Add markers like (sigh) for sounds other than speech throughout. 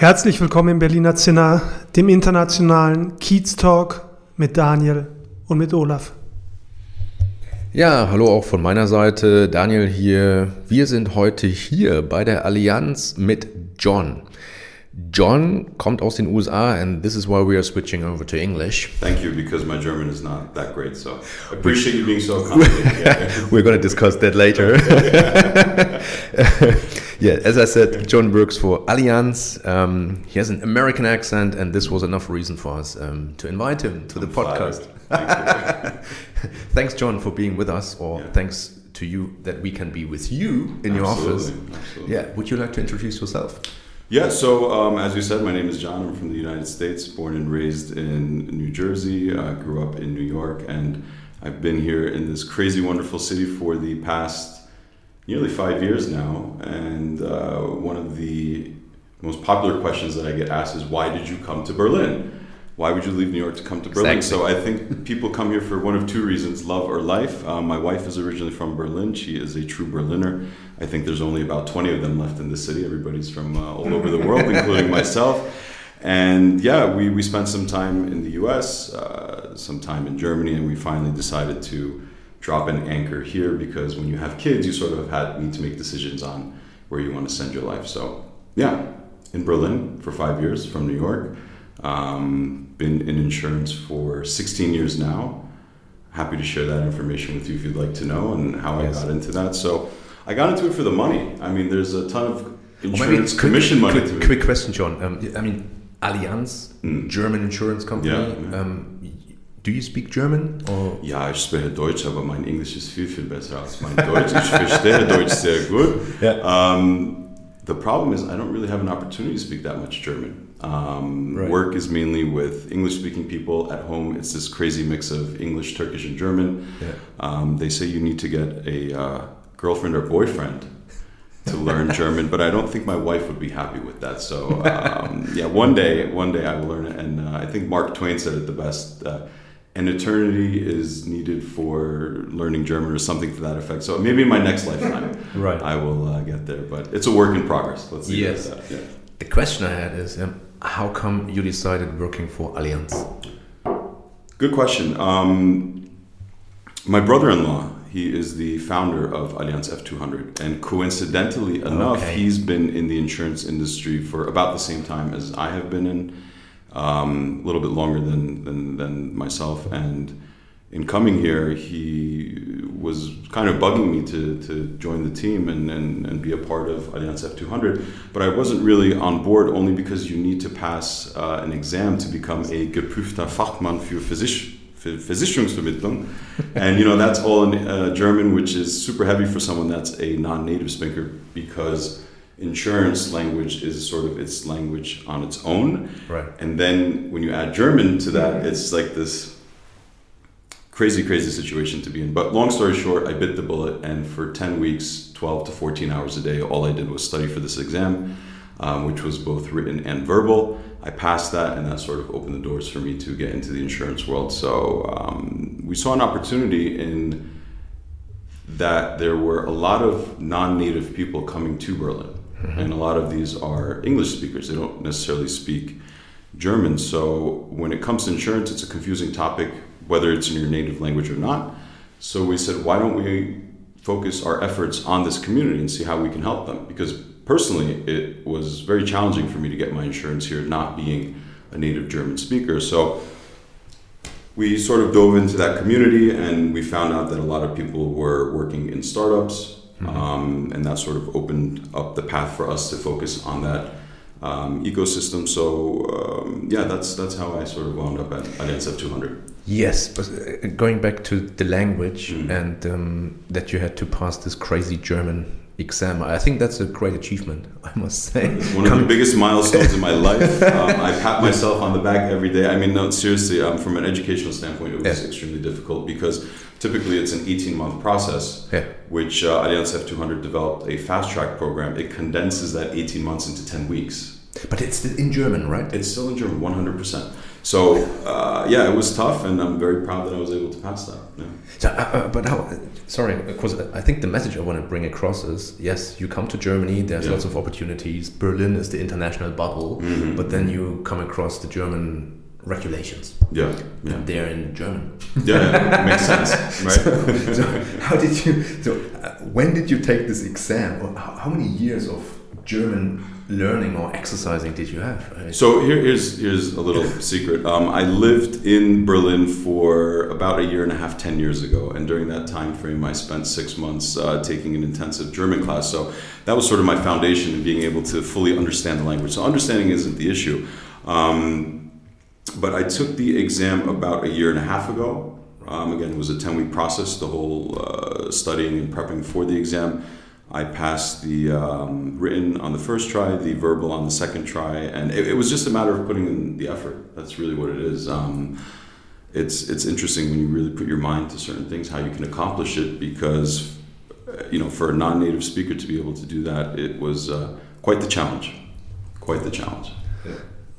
Herzlich willkommen im Berliner Zinner, dem internationalen Kiez Talk mit Daniel und mit Olaf. Ja, hallo auch von meiner Seite, Daniel hier. Wir sind heute hier bei der Allianz mit John. John kommt aus den USA and this is why we are switching over to English. Thank you, because my German is not that great, so I appreciate you being so (laughs) accommodating. We're going to discuss that later. (laughs) yeah, as I said, John works for Allianz. Um, he has an American accent, and this was enough reason for us um, to invite him to the I'm podcast. flattered. (laughs) thanks, John, for being with us, or Yeah. thanks to you that we can be with you in your office. Absolutely, absolutely. Yeah, would you like to introduce yourself? Yeah, so um, as you said, my name is John. I'm from the United States, born and raised in New Jersey. I grew up in New York, and I've been here in this crazy, wonderful city for the past nearly five years now. And uh, one of the most popular questions that I get asked is, Why did you come to Berlin? Why would you leave New York to come to Berlin? Exactly. So I think people come here for one of two reasons love or life. Um, my wife is originally from Berlin. She is a true Berliner. I think there's only about 20 of them left in the city. Everybody's from uh, all over the (laughs) world, including myself. And yeah, we, we spent some time in the US, uh, some time in Germany, and we finally decided to drop an anchor here because when you have kids, you sort of have had, need to make decisions on where you want to send your life. So yeah, in Berlin for five years from New York. Um, been in insurance for 16 years now. Happy to share that information with you if you'd like to know and how Yes. I got into that. So I got into it for the money. I mean, there's a ton of insurance quick- commission money quick, to it. quick question, John. Um, I mean, Allianz, Mm. German insurance company. Yeah, yeah. Um, do you speak German? Or Ja, ich spreche Deutsch, aber mein Englisch ist viel, viel besser als mein Deutsch. Ich verstehe (laughs) Deutsch sehr gut. Um, the problem is I don't really have an opportunity to speak that much German. Um, Right. Work is mainly with English-speaking people. At home, it's this crazy mix of English, Turkish, and German. Yeah. Um, they say you need to get a uh, girlfriend or boyfriend to learn (laughs) German, but I don't think my wife would be happy with that. So um, yeah, one day, one day I will learn it. And uh, I think Mark Twain said it the best: uh, "An eternity is needed for learning German," or something to that effect. So maybe in my next lifetime, (laughs) Right. I will uh, get there. But it's a work in progress. Let's see. Yes. That. Yeah. the question I had is, um, how come you decided working for Allianz? Good question. Um, my brother-in-law, he is the founder of Allianz F200, and coincidentally enough, Okay. he's been in the insurance industry for about the same time as I have been in, um, a little bit longer than, than than myself. And in coming here, he was kind of bugging me to, to join the team and, and, and be a part of Allianz F200. But I wasn't really on board only because you need to pass uh, an exam to become a geprüfter Fachmann für, für Versicherungsvermittlung. (laughs) and, you know, that's all in uh, German, which is super heavy for someone that's a non-native speaker because insurance language is sort of its language on its own. Right. And then when you add German to that, it's like this crazy, crazy situation to be in. But long story short, I bit the bullet, and for 10 weeks, 12 to 14 hours a day, all I did was study for this exam, um, which was both written and verbal. I passed that, and that sort of opened the doors for me to get into the insurance world. So um, we saw an opportunity in that there were a lot of non-native people coming to Berlin, Mm-hmm. and a lot of these are English speakers. They don't necessarily speak German. So when it comes to insurance, it's a confusing topic, whether it's in your native language or not. So we said, why don't we focus our efforts on this community and see how we can help them? Because personally, it was very challenging for me to get my insurance here, not being a native German speaker. So we sort of dove into that community and we found out that a lot of people were working in startups um, and that sort of opened up the path for us to focus on that um, ecosystem. So um, yeah that's that's how i sort of wound up at, at nsf 200 Yes, but uh, going back to the language Mm. and um, that you had to pass this crazy German exam. I think that's a great achievement, (laughs) I must say. It's one of the biggest milestones in my (laughs) life. Um, I pat myself on the back every day. I mean, no, seriously, um, from an educational standpoint, it was Yeah. extremely difficult because typically it's an 18 month process, Yeah. which uh, Allianz F200 developed a fast track program. It condenses that 18 months into 10 weeks. But it's in German, right? It's still in German, 100%. So, uh, yeah, it was tough, and I'm very proud that I was able to pass that. Yeah. So, uh, uh, but how? Sorry, because I think the message I want to bring across is: yes, you come to Germany. There's Yeah. lots of opportunities. Berlin is the international bubble, Mhm. but then you come across the German regulations. Yeah, yeah. And they're in German. Yeah, yeah, makes sense, (laughs) right? so how did you? So uh, when did you take this exam? Or how, how many years of German learning or exercising did you have? Uh, So here, here's here's a little (laughs) secret. Um, I lived in Berlin for about a year and a half, ten years ago, and during that time frame, I spent six months uh, taking an intensive German class. So that was sort of my foundation in being able to fully understand the language. So understanding isn't the issue. Um, but I took the exam about a year and a half ago. Um, again, it was a 10 week process, the whole uh, studying and prepping for the exam. I passed the um, written on the first try, the verbal on the second try, and it, it was just a matter of putting in the effort. That's really what it is. Um, it's, it's interesting when you really put your mind to certain things, how you can accomplish it, because, you know, for a non native speaker to be able to do that, it was uh, quite the challenge. Quite the challenge.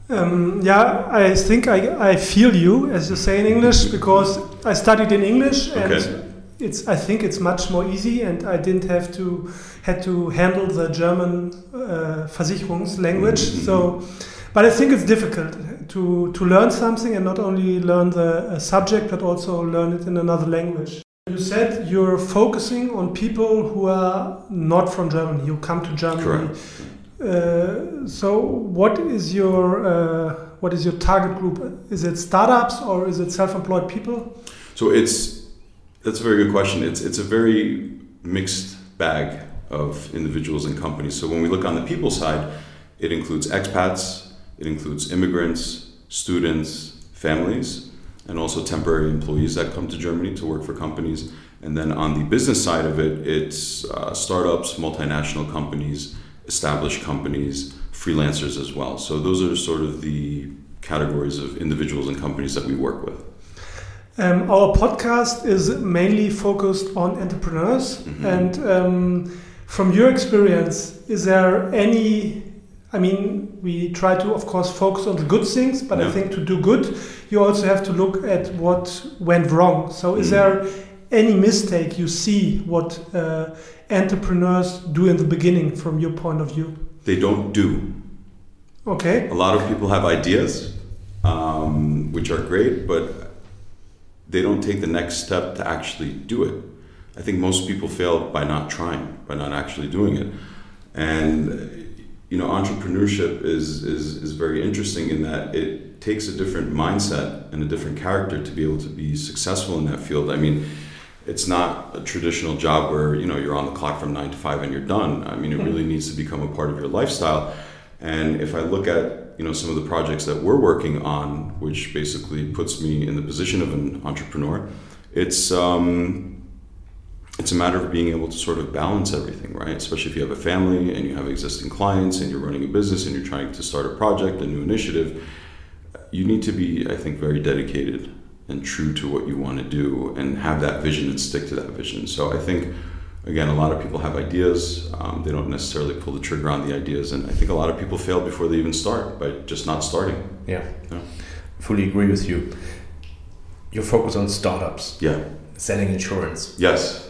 Um, yeah, I think I, I feel you, as you say in English, because I studied in English and Okay. It's I think it's much more easy, and I didn't have to had to handle the German uh, Versicherungs language. Mhm. So, but I think it's difficult to to learn something and not only learn the uh, subject but also learn it in another language. You said you're focusing on people who are not from Germany, who come to Germany. Correct. Uh, so, what is your uh, what is your target group? Is it startups or is it self-employed people? So it's that's a very good question. It's it's a very mixed bag of individuals and companies. So when we look on the people side, it includes expats, it includes immigrants, students, families, and also temporary employees that come to Germany to work for companies. And then on the business side of it, it's uh, startups, multinational companies, established companies, freelancers as well. So those are sort of the categories of individuals and companies that we work with. Um, our podcast is mainly focused on entrepreneurs. Mhm. And um, from your experience, is there any? I mean, we try to, of course, focus on the good things, but I think to do good, you also have to look at what went wrong. So, is Mhm. there any mistake you see what uh, entrepreneurs do in the beginning from your point of view? They don't do. Okay. A lot of people have ideas, um, which are great, but they don't take the next step to actually do it. I think most people fail by not trying, by not actually doing it. And you know, entrepreneurship is, is, is very interesting in that it takes a different mindset and a different character to be able to be successful in that field. I mean, it's not a traditional job where you know you're on the clock from nine to five and you're done. I mean, it hmm. really needs to become a part of your lifestyle. And if I look at you know some of the projects that we're working on, which basically puts me in the position of an entrepreneur, it's um, it's a matter of being able to sort of balance everything, right? Especially if you have a family and you have existing clients and you're running a business and you're trying to start a project, a new initiative. You need to be, I think, very dedicated and true to what you want to do and have that vision and stick to that vision. So I think, again, a lot of people have ideas. Um, they don't necessarily pull the trigger on the ideas. And I think a lot of people fail before they even start by just not starting. Yeah, Yeah. fully agree with you. Your focus on startups, Yeah. selling insurance, Yes.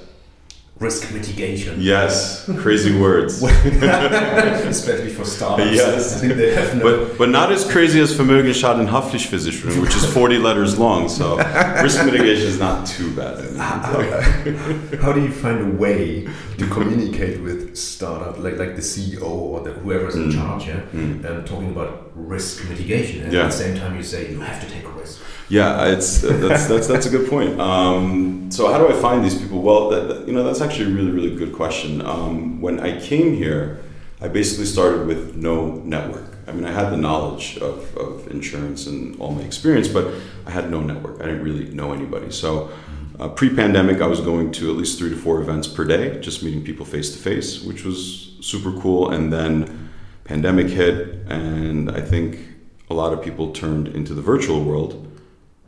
Risk mitigation. Yes. Crazy words. (laughs) Especially for startups. Yes. They have no. But, but not as crazy as Vermögensschadenhaftpflichtversicherung, which is 40 letters long. So risk mitigation is not too bad. (laughs) how, do you find a way to communicate with startup like like the CEO or the, whoever's in Mm. charge, yeah, Mm. and talking about risk mitigation, and Yeah. at the same time you say you have to take a risk. Yeah, it's that's that's that's a good point. Um, so how do I find these people? Well, that, that- you know that's actually a really really good question. Um, when I came here, I basically started with no network. I mean, I had the knowledge of, of insurance and all my experience, but I had no network. I didn't really know anybody. So Uh, Pre-pandemic, I was going to at least three to four events per day, just meeting people face to face, which was super cool. And then pandemic hit, and I think a lot of people turned into the virtual world.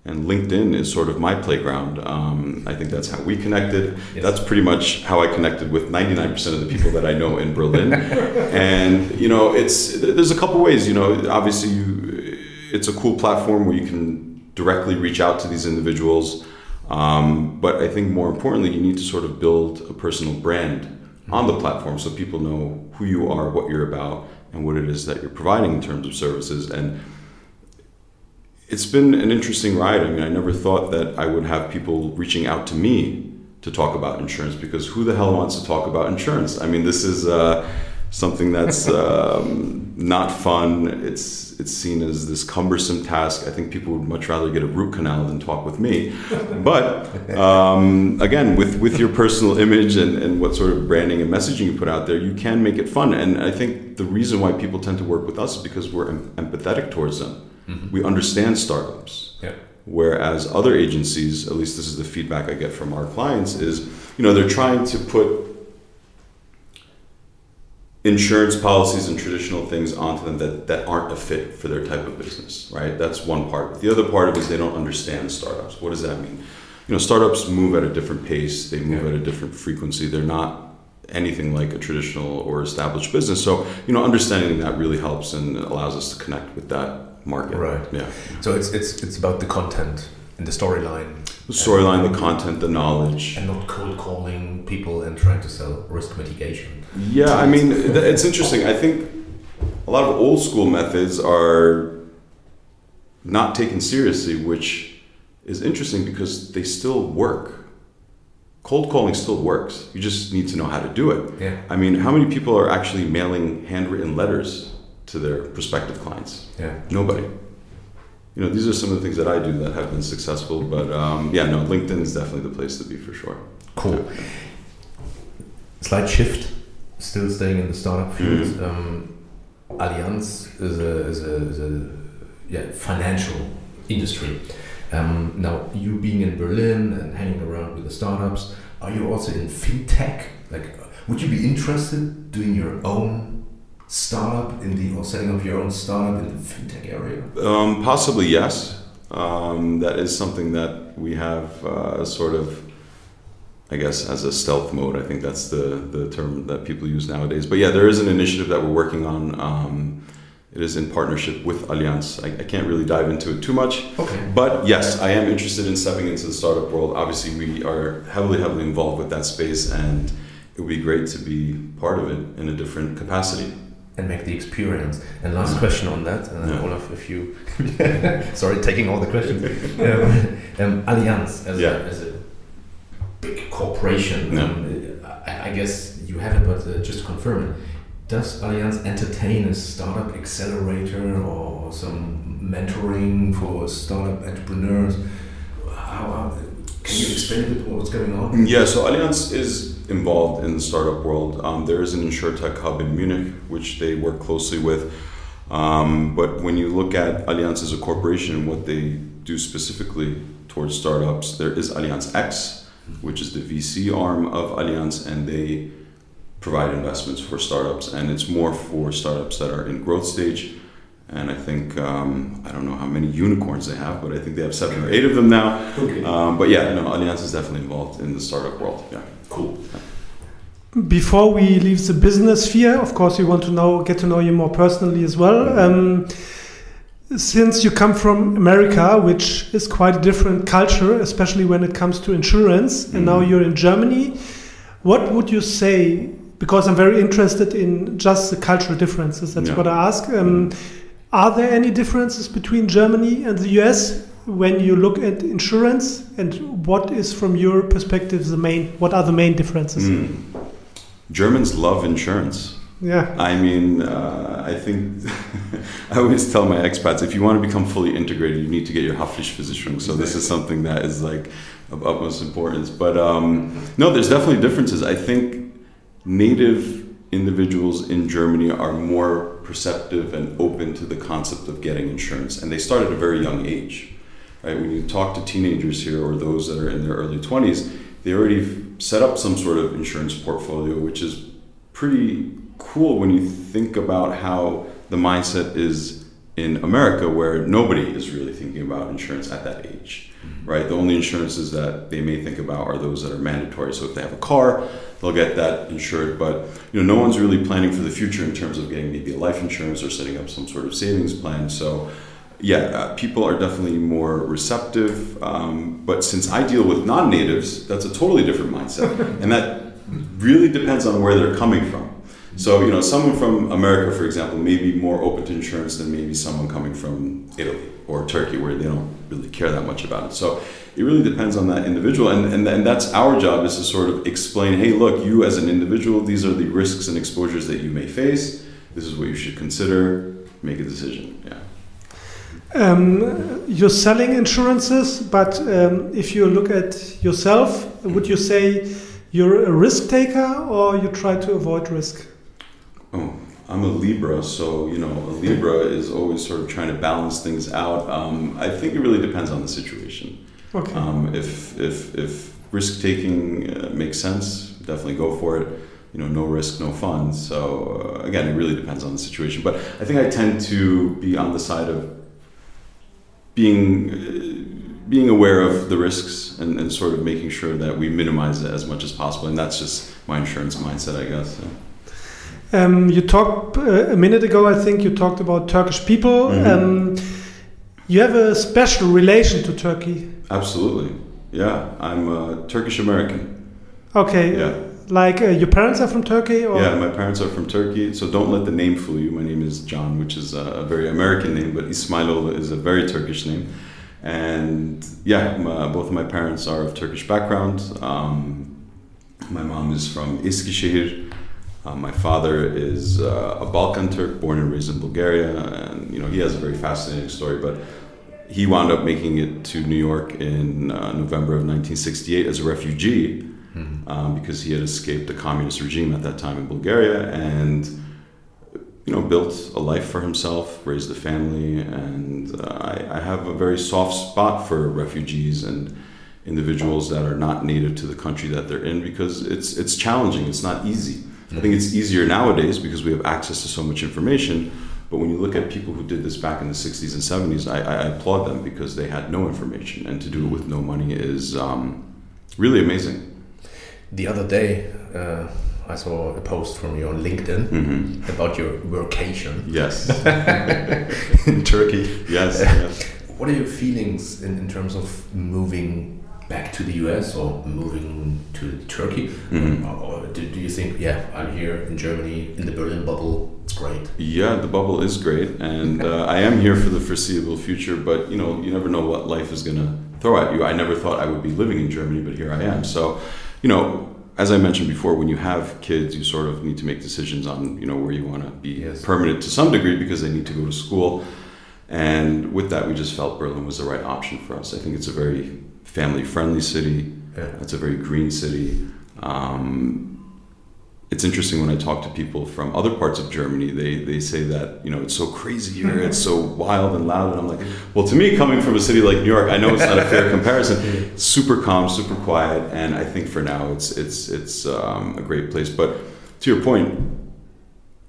And LinkedIn is sort of my playground. Um, I think that's how we connected. Yes. That's pretty much how I connected with 99% of the people that I know in Berlin. (laughs) and you know, it's there's a couple ways. You know, obviously, you, it's a cool platform where you can directly reach out to these individuals. Um, but I think more importantly, you need to sort of build a personal brand on the platform so people know who you are, what you're about, and what it is that you're providing in terms of services. And it's been an interesting ride. I mean, I never thought that I would have people reaching out to me to talk about insurance because who the hell wants to talk about insurance? I mean, this is uh, something that's (laughs) um, not fun. It's it's seen as this cumbersome task. I think people would much rather get a root canal than talk with me. But um, again, with with your personal image and, and what sort of branding and messaging you put out there, you can make it fun. And I think the reason why people tend to work with us is because we're em- empathetic towards them. Mm-hmm. We understand startups. Yeah. Whereas other agencies, at least this is the feedback I get from our clients, is you know they're trying to put insurance policies and traditional things onto them that, that aren't a fit for their type of business, right? That's one part. The other part of it is they don't understand startups. What does that mean? You know, startups move at a different pace, they move Yeah. at a different frequency. They're not anything like a traditional or established business. So, you know, understanding that really helps and allows us to connect with that market. Right. Yeah. So it's it's it's about the content and the storyline. The storyline, the content, the knowledge. and not cold calling people and trying to sell risk mitigation. Yeah, I mean, it's interesting. I think a lot of old school methods are not taken seriously, which is interesting because they still work. Cold calling still works. You just need to know how to do it. Yeah. I mean, how many people are actually mailing handwritten letters to their prospective clients? Yeah. Nobody. You know, these are some of the things that I do that have been successful. But um, yeah, no, LinkedIn is definitely the place to be for sure. Cool. Slight shift, still staying in the startup field. Mhm. Um, Allianz is a, is a, is a yeah, financial industry. Um, now, you being in Berlin and hanging around with the startups, are you also in fintech? Like, would you be interested doing your own startup in the or setting up your own startup in the fintech area? Um, possibly yes. Um, that is something that we have uh, sort of, I guess, as a stealth mode. I think that's the, the term that people use nowadays. But yeah, there is an initiative that we're working on. Um, it is in partnership with Allianz. I, I can't really dive into it too much. Okay. But yes, I am interested in stepping into the startup world. Obviously, we are heavily, heavily involved with that space, and it would be great to be part of it in a different capacity. And make the experience. And last question on that, and Yeah. Olaf, if you (laughs) sorry, taking all the questions. (laughs) um, um, Allianz as, Yeah. a, as a big corporation, Yeah. um, I, I guess you have it, but uh, just to confirm it. Does Allianz entertain a startup accelerator or some mentoring for startup entrepreneurs? How, how, can you explain a bit what's going on? Yeah, so Allianz is involved in the startup world. Um, there is an insurtech hub in Munich, which they work closely with. Um, but when you look at Allianz as a corporation and what they do specifically towards startups, there is Allianz X, which is the VC arm of Allianz, and they provide investments for startups. And it's more for startups that are in growth stage. And I think, um, I don't know how many unicorns they have, but I think they have seven or eight of them now. Okay. Um, but yeah, no, Allianz is definitely involved in the startup world. Yeah. Cool. Before we leave the business sphere, of course, we want to know, get to know you more personally as well. Um, since you come from America, which is quite a different culture, especially when it comes to insurance, and now Mhm. you're in Germany, what would you say? Because I'm very interested in just the cultural differences. That's Yeah. what I ask. Um, are there any differences between Germany and the US when you look at insurance? And what is, from your perspective, the main? What are the main differences? Mm. Germans love insurance. Yeah. I mean, uh, I think (laughs) I always tell my expats if you want to become fully integrated, you need to get your Haftpflichtversicherung. So this is something that is like of utmost importance. But um, no, there's definitely differences. I think native individuals in Germany are more perceptive and open to the concept of getting insurance, and they start at a very young age. Right? When you talk to teenagers here or those that are in their early 20s, they already set up some sort of insurance portfolio, which is pretty cool when you think about how the mindset is in America, where nobody is really thinking about insurance at that age, mm-hmm. right? The only insurances that they may think about are those that are mandatory. So if they have a car, they'll get that insured. But you know, no one's really planning for the future in terms of getting maybe a life insurance or setting up some sort of savings plan. So yeah, uh, people are definitely more receptive. Um, but since I deal with non-natives, that's a totally different mindset, (laughs) and that really depends on where they're coming from. So you know, someone from America, for example, may be more open to insurance than maybe someone coming from Italy or Turkey, where they don't really care that much about it. So it really depends on that individual, and and, and that's our job is to sort of explain, hey, look, you as an individual, these are the risks and exposures that you may face. This is what you should consider. Make a decision. Yeah. Um, you're selling insurances, but um, if you look at yourself, would you say you're a risk taker or you try to avoid risk? Oh, I'm a Libra, so you know, a Libra is always sort of trying to balance things out. Um, I think it really depends on the situation. Okay. Um, if if if risk taking uh, makes sense, definitely go for it. You know, no risk, no fun. So uh, again, it really depends on the situation. But I think I tend to be on the side of being uh, being aware of the risks and, and sort of making sure that we minimize it as much as possible. And that's just my insurance mindset, I guess. Yeah. Um, you talked uh, a minute ago, I think you talked about Turkish people. Mhm. Um, you have a special relation to Turkey. Absolutely. Yeah, I'm uh, Turkish American. Okay. Yeah. Like uh, your parents are from Turkey, or Yeah, my parents are from Turkey, so don't let the name fool you. My name is John, which is a, very American name, but Ismailov is a very Turkish name. And yeah, my, both of my parents are of Turkish background. Um, my mom is from Eskişehir. Uh, my father is uh, a Balkan Turk, born and raised in Bulgaria, and you know he has a very fascinating story. But he wound up making it to New York in uh, November of 1968 as a refugee um, because he had escaped the communist regime at that time in Bulgaria and you know built a life for himself, raised a family, and uh, I, I have a very soft spot for refugees and individuals that are not native to the country that they're in because it's it's challenging. It's not easy. I think it's easier nowadays because we have access to so much information. But when you look at people who did this back in the 60s and 70s, I, I applaud them because they had no information, and to do it with no money is um, really amazing. The other day, uh, I saw a post from you on LinkedIn hmm about your vacation Yes, (laughs) in Turkey. yes, yes. What are your feelings in, in terms of moving back to the US or moving to Turkey? Mhm. Or, or do, do you think, yeah, I'm here in Germany in the Berlin bubble, it's great? Yeah, the bubble is great, and uh, I am here for the foreseeable future. But you know, you never know what life is going to throw at you. I never thought I would be living in Germany, but here I am. So, you know, as I mentioned before, when you have kids, you sort of need to make decisions on you know where you want to be Yes. permanent to some degree because they need to go to school. And with that, we just felt Berlin was the right option for us. I think it's a very family-friendly city. Yeah. It's a very green city. Um, it's interesting when I talk to people from other parts of Germany. They they say that you know it's so crazy here, it's so wild and loud, and I'm like, well, to me, coming from a city like New York, I know it's not a fair comparison. Super calm, super quiet, and I think for now it's it's it's um, a great place. But to your point,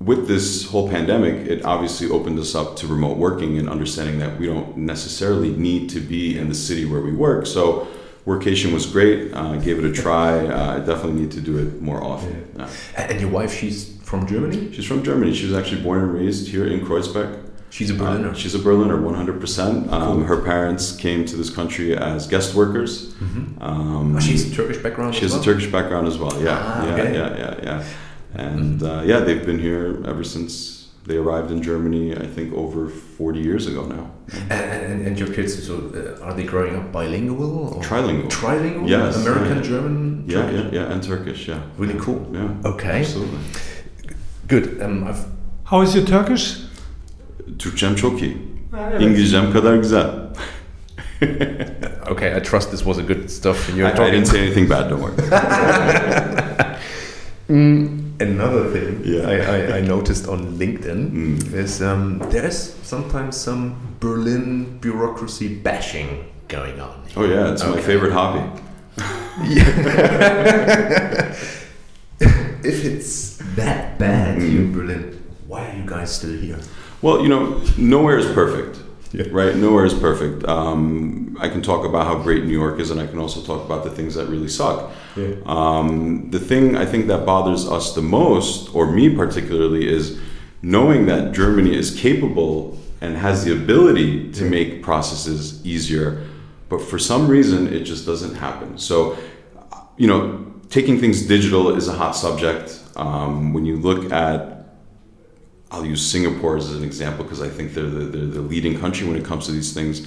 with this whole pandemic, it obviously opened us up to remote working and understanding that we don't necessarily need to be in the city where we work. So, workation was great. Uh, gave it a try. Uh, I definitely need to do it more often. Yeah. And your wife, she's from Germany? She's from Germany. She was actually born and raised here in Kreuzberg. She's a Berliner. she's a Berliner, 100%. Um, her parents came to this country as guest workers. Um, Oh, she's Turkish background. she as has a? Turkish background as well. Yeah, Ah, yeah, okay. yeah, yeah, yeah. And uh, yeah, they've been here ever since they arrived in Germany. I think over forty years ago now. And, and, and your kids, so uh, are they growing up bilingual? Or? Trilingual. Trilingual? Yes, American, yeah. German? Yeah, Turkish? yeah, yeah, and Turkish. Yeah, Really cool. yeah. Okay. Absolutely. Good. Um, I've, how is your Turkish? Türkçem çok iyi. İngilizcem kadar güzel. (laughs) okay, I trust this was a good stuff. And I, you're I talking. didn't say anything bad. Don't worry. (laughs) (laughs) Another thing Yeah. I, I, I noticed on LinkedIn (laughs) Mm. is um, there is sometimes some Berlin bureaucracy bashing going on. Oh yeah, it's my favorite hobby. (laughs) if it's that bad here in Berlin, why are you guys still here? Well, you know, nowhere is perfect, Yeah. right? Nowhere is perfect. Um, I can talk about how great New York is, and I can also talk about the things that really suck. Yeah. Um, the thing I think that bothers us the most, or me particularly, is knowing that Germany is capable and has the ability to make processes easier, but for some reason it just doesn't happen. So, you know, taking things digital is a hot subject. Um, when you look at I'll use Singapore as an example because I think they're the, they're the leading country when it comes to these things.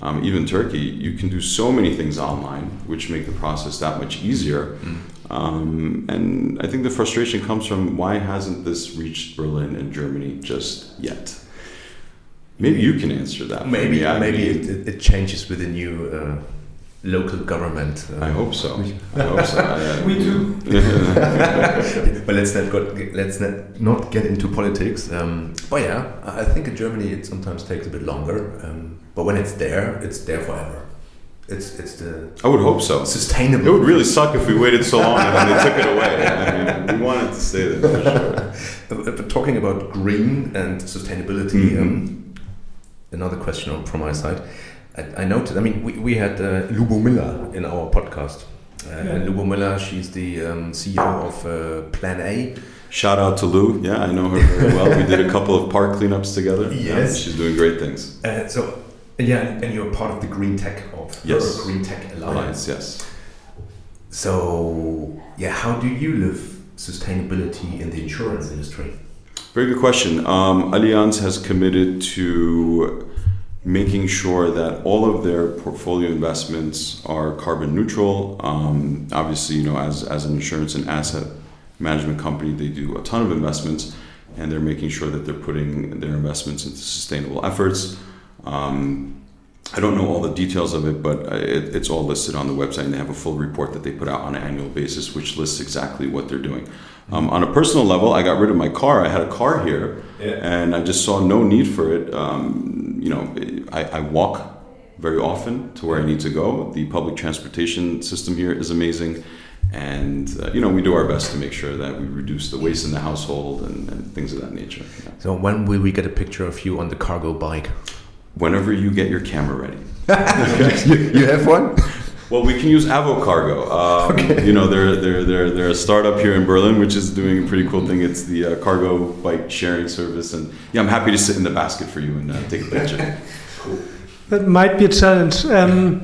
Um, even Turkey, you can do so many things online, which make the process that much easier. Um, and I think the frustration comes from why hasn't this reached Berlin and Germany just yet? Maybe you can answer that. Maybe maybe mean, it, it, it changes with the new uh, local government. Uh, I hope so. I hope so. I- (laughs) We do. (laughs) but let's not got, let's not, not get into politics. Um, but yeah, I think in Germany it sometimes takes a bit longer. Um, but when it's there, it's there forever. It's it's the I would hope so. sustainable. It would really (laughs) suck if we waited so long and then they took it away. I mean, we wanted to stay there for sure. Uh, But talking about green and sustainability, Mhm. um, another question from my side. I, I noted, I mean, we, we had uh, Lubomila in our podcast. Uh, And Lubomila, she's the um, CEO of uh, Plan A. Shout out to Lou. Yeah, I know her very well. We did a couple of park cleanups together. (laughs) Yes. she's doing great things. Uh, so, yeah, and you're part of the Green Tech of Yes. her Green Tech Alliance. Alliance, yes. So, yeah, how do you live sustainability in the insurance industry? Very good question. Um, Allianz has committed to making sure that all of their portfolio investments are carbon neutral. Um, obviously, you know, as, as an insurance and asset management company, they do a ton of investments, and they're making sure that they're putting their investments into sustainable efforts. Um, I don't know all the details of it, but uh, it, it's all listed on the website, and they have a full report that they put out on an annual basis, which lists exactly what they're doing. Um, on a personal level, I got rid of my car. I had a car here, Yeah. and I just saw no need for it. Um, you know, I, I walk very often to where I need to go. The public transportation system here is amazing, and uh, you know, we do our best to make sure that we reduce the waste in the household and, and things of that nature. Yeah. So, when will we get a picture of you on the cargo bike? Whenever you get your camera ready. (laughs) you, you have one? Well, we can use Avocargo. Um, You know, they're, they're, they're, they're a startup here in Berlin, which is doing a pretty cool thing. It's the uh, cargo bike sharing service. And yeah, I'm happy to sit in the basket for you and uh, take a picture. (laughs) That might be a challenge. Um,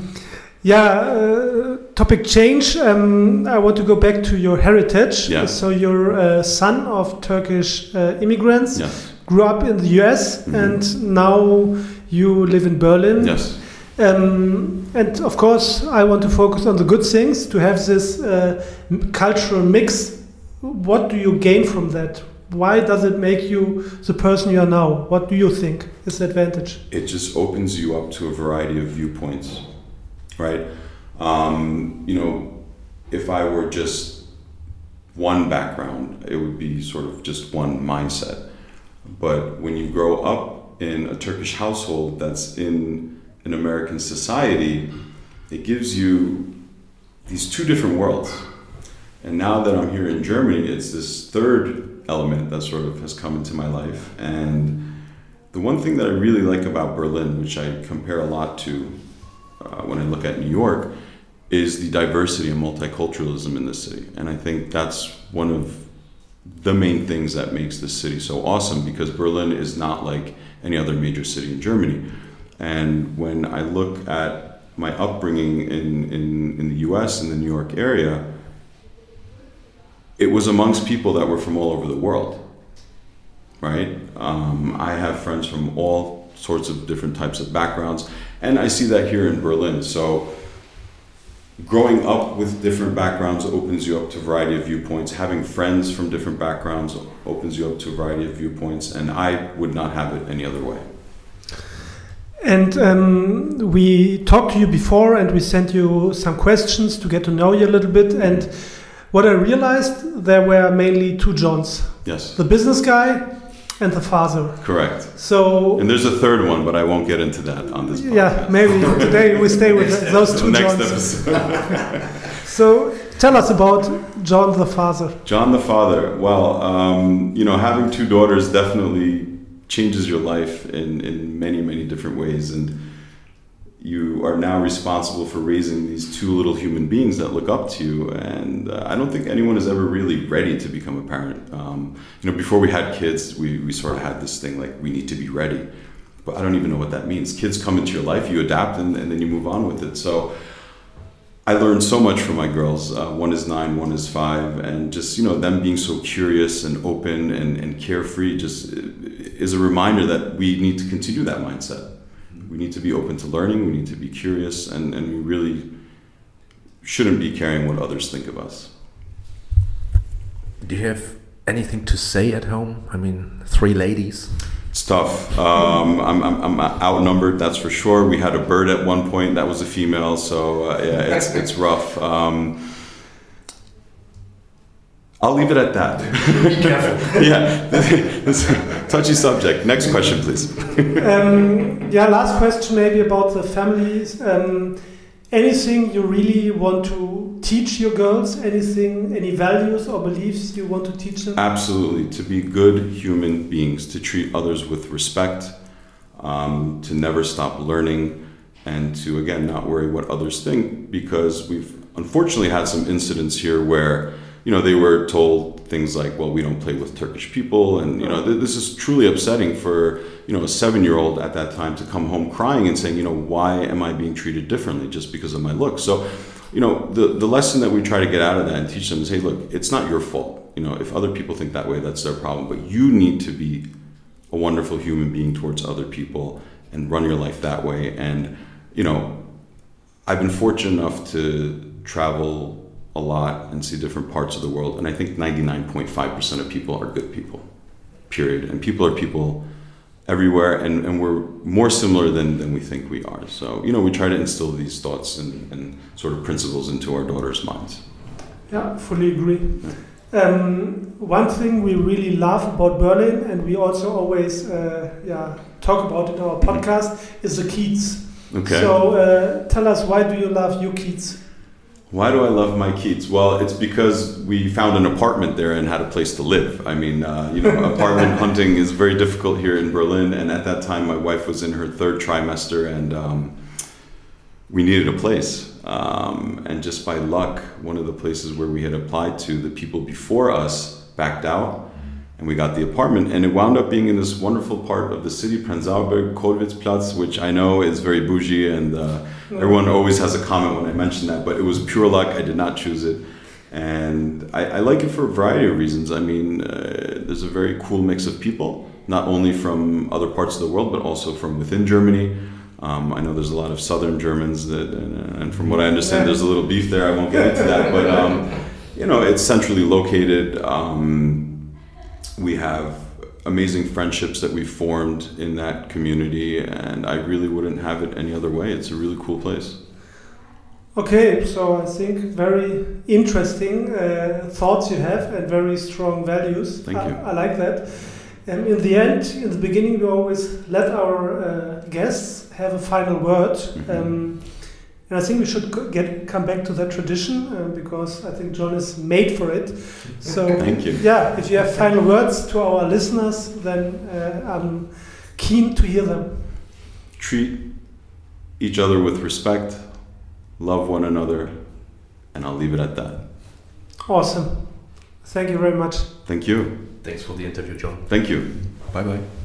yeah, uh, topic change. Um, I want to go back to your heritage. Yeah. So you're a son of Turkish uh, immigrants, yes. grew up in the US, Mhm. and now you live in Berlin. Yes. Um, and of course, I want to focus on the good things to have this uh, cultural mix. What do you gain from that? Why does it make you the person you are now? What do you think is the advantage? It just opens you up to a variety of viewpoints, right? Um, you know, if I were just one background, it would be sort of just one mindset. But when you grow up in a Turkish household that's in an American society, it gives you these two different worlds. And now that I'm here in Germany, it's this third element that sort of has come into my life. And the one thing that I really like about Berlin, which I compare a lot to uh, when I look at New York, is the diversity and multiculturalism in this city. And I think that's one of the main things that makes this city so awesome because Berlin is not like any other major city in Germany. And when I look at my upbringing in, in, in the US, in the New York area, it was amongst people that were from all over the world, right? Um, I have friends from all sorts of different types of backgrounds, and I see that here in Berlin. So, growing up with different backgrounds opens you up to a variety of viewpoints. Having friends from different backgrounds opens you up to a variety of viewpoints, and I would not have it any other way. And um, we talked to you before, and we sent you some questions to get to know you a little bit. And what I realized, there were mainly two Johns: Yes. the business guy and the father. Correct. So And there's a third one, but I won't get into that on this podcast. yeah, maybe today we stay with (laughs) those two Next Johns. episode. (laughs) So tell us about John the father. John the father. Well, um, you know, having two daughters definitely changes your life in, in many, many different ways. And you are now responsible for raising these two little human beings that look up to you. And uh, I don't think anyone is ever really ready to become a parent. Um, you know, before we had kids, we, we sort of had this thing like we need to be ready. But I don't even know what that means. Kids come into your life, you adapt, and, and then you move on with it. So I learned so much from my girls. Uh, one is nine, one is five, and just you know them being so curious and open and, and carefree just uh, is a reminder that we need to continue that mindset. We need to be open to learning. We need to be curious, and, and we really shouldn't be caring what others think of us. Do you have anything to say at home? I mean, three ladies. It's tough. Um, I'm, I'm, I'm outnumbered, that's for sure. We had a bird at one point that was a female, so uh, yeah, it's, (laughs) it's rough. Um, I'll leave it at that. Be careful. (laughs) yeah, (laughs) this touchy subject. Next question, please. (laughs) Um, yeah, last question maybe about the families. Um, anything you really want to teach your girls? Anything, any values or beliefs you want to teach them? Absolutely, to be good human beings, to treat others with respect, um, to never stop learning, and to again not worry what others think because we've unfortunately had some incidents here where you know they were told things like well we don't play with turkish people and you know th- this is truly upsetting for you know a seven year old at that time to come home crying and saying you know why am i being treated differently just because of my look? So you know the, the lesson that we try to get out of that and teach them is hey look it's not your fault. You know if other people think that way that's their problem but you need to be a wonderful human being towards other people and run your life that way. And you know i've been fortunate enough to travel a lot and see different parts of the world and i think 99.5% of people are good people period and people are people everywhere and, and we're more similar than, than we think we are so you know we try to instill these thoughts and, and sort of principles into our daughters minds Yeah, fully agree. Um, one thing we really love about Berlin, and we also always uh, yeah talk about it in our podcast, is the Kiez. okay So uh, tell us, why do you love your Kiez? Why do I love my Kiez? Well, it's because we found an apartment there and had a place to live. I mean, uh, you know, (laughs) apartment hunting is very difficult here in Berlin, and at that time, my wife was in her third trimester, and um, we needed a place. Um, and just by luck, one of the places where we had applied to, the people before us backed out, and we got the apartment. And it wound up being in this wonderful part of the city, Prenzlauberg Kollwitzplatz, which I know is very bougie, and uh, everyone always has a comment when I mention that. But it was pure luck. I did not choose it. And I, I like it for a variety of reasons. I mean, uh, there's a very cool mix of people, not only from other parts of the world, but also from within Germany. Um, I know there's a lot of southern Germans that, and, and from what I understand, there's a little beef there. I won't get into that, but um, you know, it's centrally located. Um, we have amazing friendships that we've formed in that community, and I really wouldn't have it any other way. It's a really cool place. Okay, so I think very interesting uh, thoughts you have and very strong values. Thank I, you. I like that. And in the end, in the beginning, we always let our uh, guests have a final word. Mhm. Um, and I think we should get come back to that tradition uh, because I think John is made for it. So (laughs) Thank you. yeah, if you have final words to our listeners, then uh, I'm keen to hear them. treat each other with respect, love one another, and I'll leave it at that. Awesome. Thank you very much. Thank you. Thanks for the interview, John. Thank you. Bye bye.